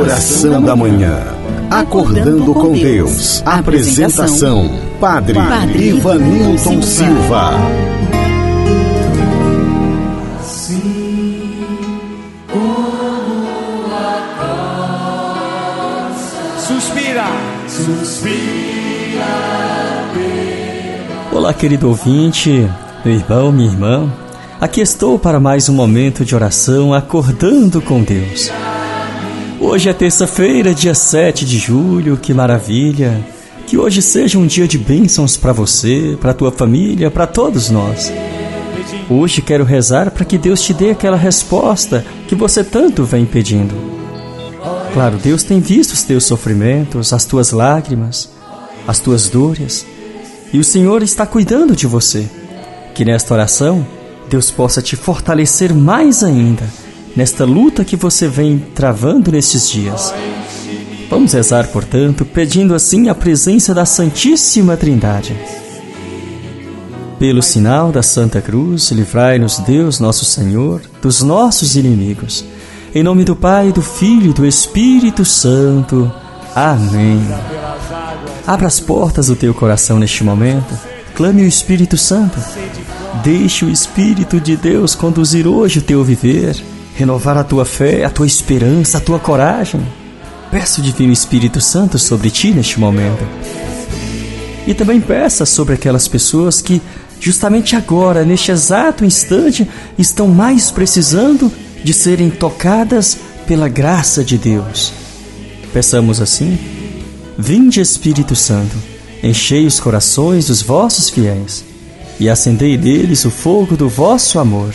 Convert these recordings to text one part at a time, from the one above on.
Oração da Manhã. Acordando com Deus. Apresentação: Padre, Padre Ivanilton Silva. Suspira, suspira. Olá, querido ouvinte, meu irmão, minha irmã. Aqui estou para mais um momento de oração acordando com Deus. Hoje é terça-feira, dia 7 de julho, que maravilha! Que hoje seja um dia de bênçãos para você, para tua família, para todos nós. Hoje quero rezar para que Deus te dê aquela resposta que você tanto vem pedindo. Claro, Deus tem visto os teus sofrimentos, as tuas lágrimas, as tuas dores, e o Senhor está cuidando de você. Que nesta oração Deus possa te fortalecer mais ainda nesta luta que você vem travando nestes dias. Vamos rezar, portanto, pedindo assim a presença da Santíssima Trindade. Pelo sinal da Santa Cruz, livrai-nos Deus, nosso Senhor, dos nossos inimigos. Em nome do Pai, do Filho e do Espírito Santo. Amém. Abra as portas do teu coração neste momento. Clame o Espírito Santo. Deixe o Espírito de Deus conduzir hoje o teu viver, renovar a tua fé, a tua esperança, a tua coragem. Peça o Divino Espírito Santo sobre ti neste momento. E também peça sobre aquelas pessoas que, justamente agora, neste exato instante, estão mais precisando de serem tocadas pela graça de Deus. Peçamos assim: Vinde, Espírito Santo, enchei os corações dos vossos fiéis e acendei neles o fogo do vosso amor.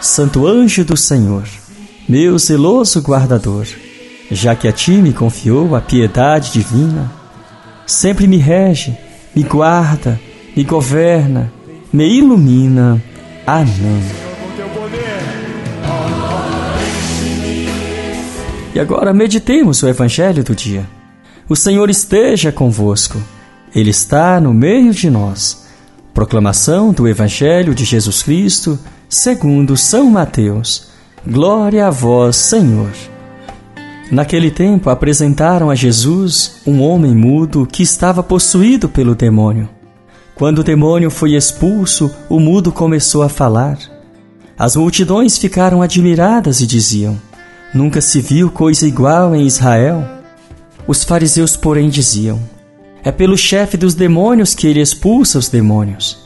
Santo anjo do Senhor, meu zeloso guardador, já que a ti me confiou a piedade divina, sempre me rege, me guarda, me governa, me ilumina. Amém. E agora meditemos o Evangelho do dia. O Senhor esteja convosco, Ele está no meio de nós. Proclamação do Evangelho de Jesus Cristo, segundo São Mateus. Glória a vós, Senhor. Naquele tempo apresentaram a Jesus um homem mudo que estava possuído pelo demônio. Quando o demônio foi expulso, o mudo começou a falar. As multidões ficaram admiradas e diziam: Nunca se viu coisa igual em Israel. Os fariseus, porém, diziam: é pelo chefe dos demônios que ele expulsa os demônios.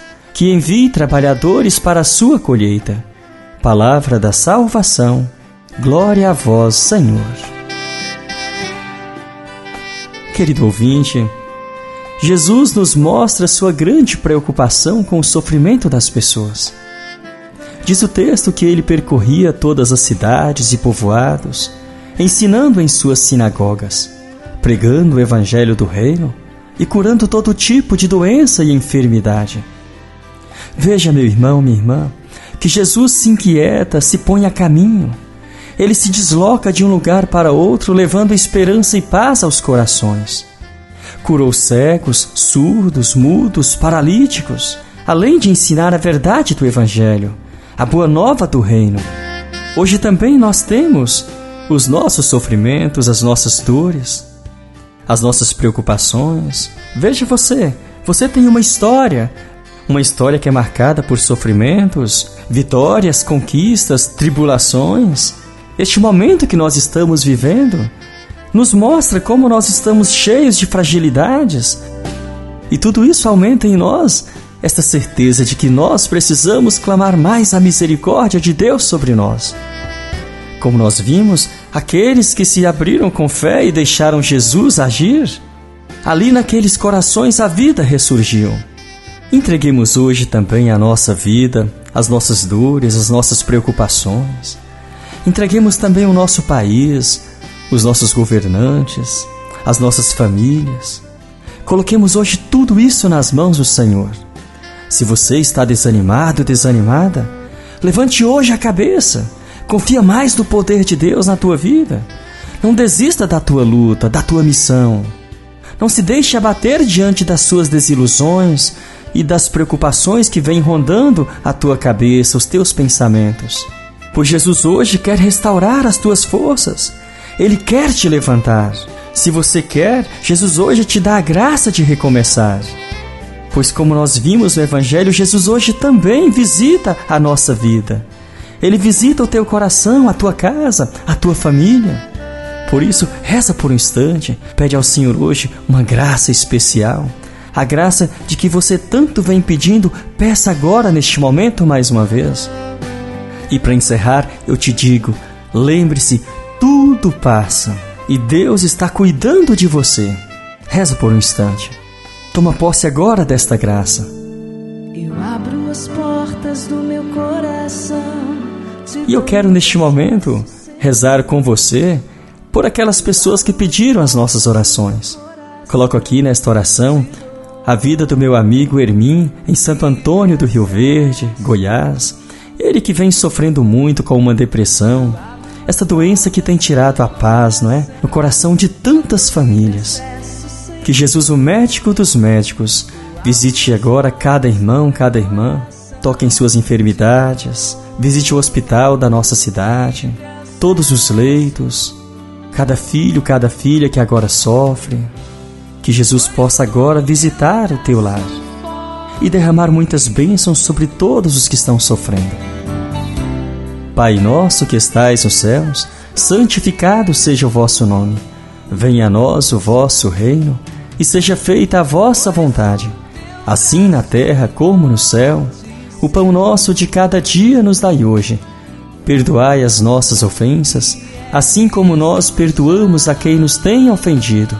que envie trabalhadores para a sua colheita. Palavra da salvação. Glória a vós, Senhor. Querido ouvinte, Jesus nos mostra sua grande preocupação com o sofrimento das pessoas. Diz o texto que ele percorria todas as cidades e povoados, ensinando em suas sinagogas pregando o evangelho do reino e curando todo tipo de doença e enfermidade. Veja, meu irmão, minha irmã, que Jesus se inquieta, se põe a caminho. Ele se desloca de um lugar para outro, levando esperança e paz aos corações. Curou cegos, surdos, mudos, paralíticos, além de ensinar a verdade do Evangelho, a boa nova do Reino. Hoje também nós temos os nossos sofrimentos, as nossas dores, as nossas preocupações. Veja você, você tem uma história, uma história que é marcada por sofrimentos, vitórias, conquistas, tribulações. Este momento que nós estamos vivendo nos mostra como nós estamos cheios de fragilidades. E tudo isso aumenta em nós esta certeza de que nós precisamos clamar mais a misericórdia de Deus sobre nós. Como nós vimos, aqueles que se abriram com fé e deixaram Jesus agir, ali naqueles corações a vida ressurgiu. Entreguemos hoje também a nossa vida, as nossas dores, as nossas preocupações. Entreguemos também o nosso país, os nossos governantes, as nossas famílias. Coloquemos hoje tudo isso nas mãos do Senhor. Se você está desanimado, desanimada, levante hoje a cabeça. Confia mais no poder de Deus na tua vida. Não desista da tua luta, da tua missão. Não se deixe abater diante das suas desilusões e das preocupações que vêm rondando a tua cabeça, os teus pensamentos. Pois Jesus hoje quer restaurar as tuas forças. Ele quer te levantar. Se você quer, Jesus hoje te dá a graça de recomeçar. Pois, como nós vimos no Evangelho, Jesus hoje também visita a nossa vida. Ele visita o teu coração, a tua casa, a tua família. Por isso, reza por um instante, pede ao Senhor hoje uma graça especial. A graça de que você tanto vem pedindo, peça agora neste momento mais uma vez. E para encerrar, eu te digo: lembre-se, tudo passa e Deus está cuidando de você. Reza por um instante. Toma posse agora desta graça. Eu abro as portas do meu coração. E eu quero neste momento rezar com você por aquelas pessoas que pediram as nossas orações. Coloco aqui nesta oração a vida do meu amigo Hermim em Santo Antônio do Rio Verde, Goiás. Ele que vem sofrendo muito com uma depressão, essa doença que tem tirado a paz, não é? No coração de tantas famílias. Que Jesus, o médico dos médicos, visite agora cada irmão, cada irmã, toque em suas enfermidades, visite o hospital da nossa cidade, todos os leitos, cada filho, cada filha que agora sofre. Que Jesus possa agora visitar o teu lar e derramar muitas bênçãos sobre todos os que estão sofrendo. Pai nosso que estais nos céus, santificado seja o vosso nome. Venha a nós o vosso reino e seja feita a vossa vontade, assim na terra como no céu. O pão nosso de cada dia nos dai hoje. Perdoai as nossas ofensas, assim como nós perdoamos a quem nos tem ofendido.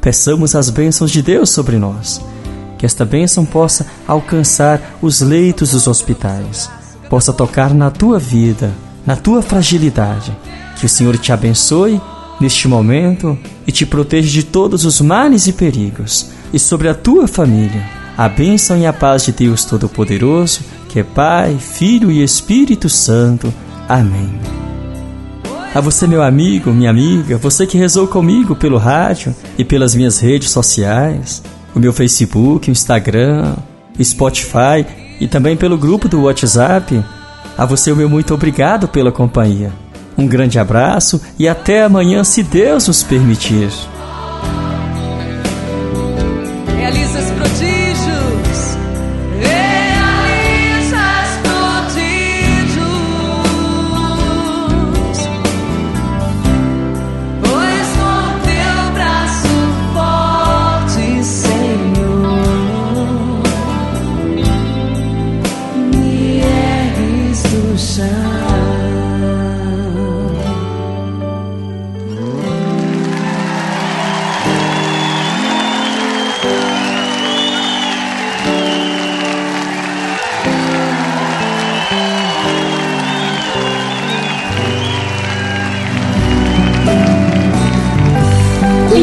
peçamos as bênçãos de Deus sobre nós que esta bênção possa alcançar os leitos dos hospitais, possa tocar na tua vida, na tua fragilidade. Que o Senhor te abençoe neste momento e te proteja de todos os males e perigos, e sobre a tua família. A bênção e a paz de Deus Todo-Poderoso, que é Pai, Filho e Espírito Santo. Amém. A você, meu amigo, minha amiga, você que rezou comigo pelo rádio e pelas minhas redes sociais, o meu Facebook, o Instagram, Spotify e também pelo grupo do WhatsApp. A você o meu muito obrigado pela companhia. Um grande abraço e até amanhã, se Deus nos permitir. Realizas prodígios.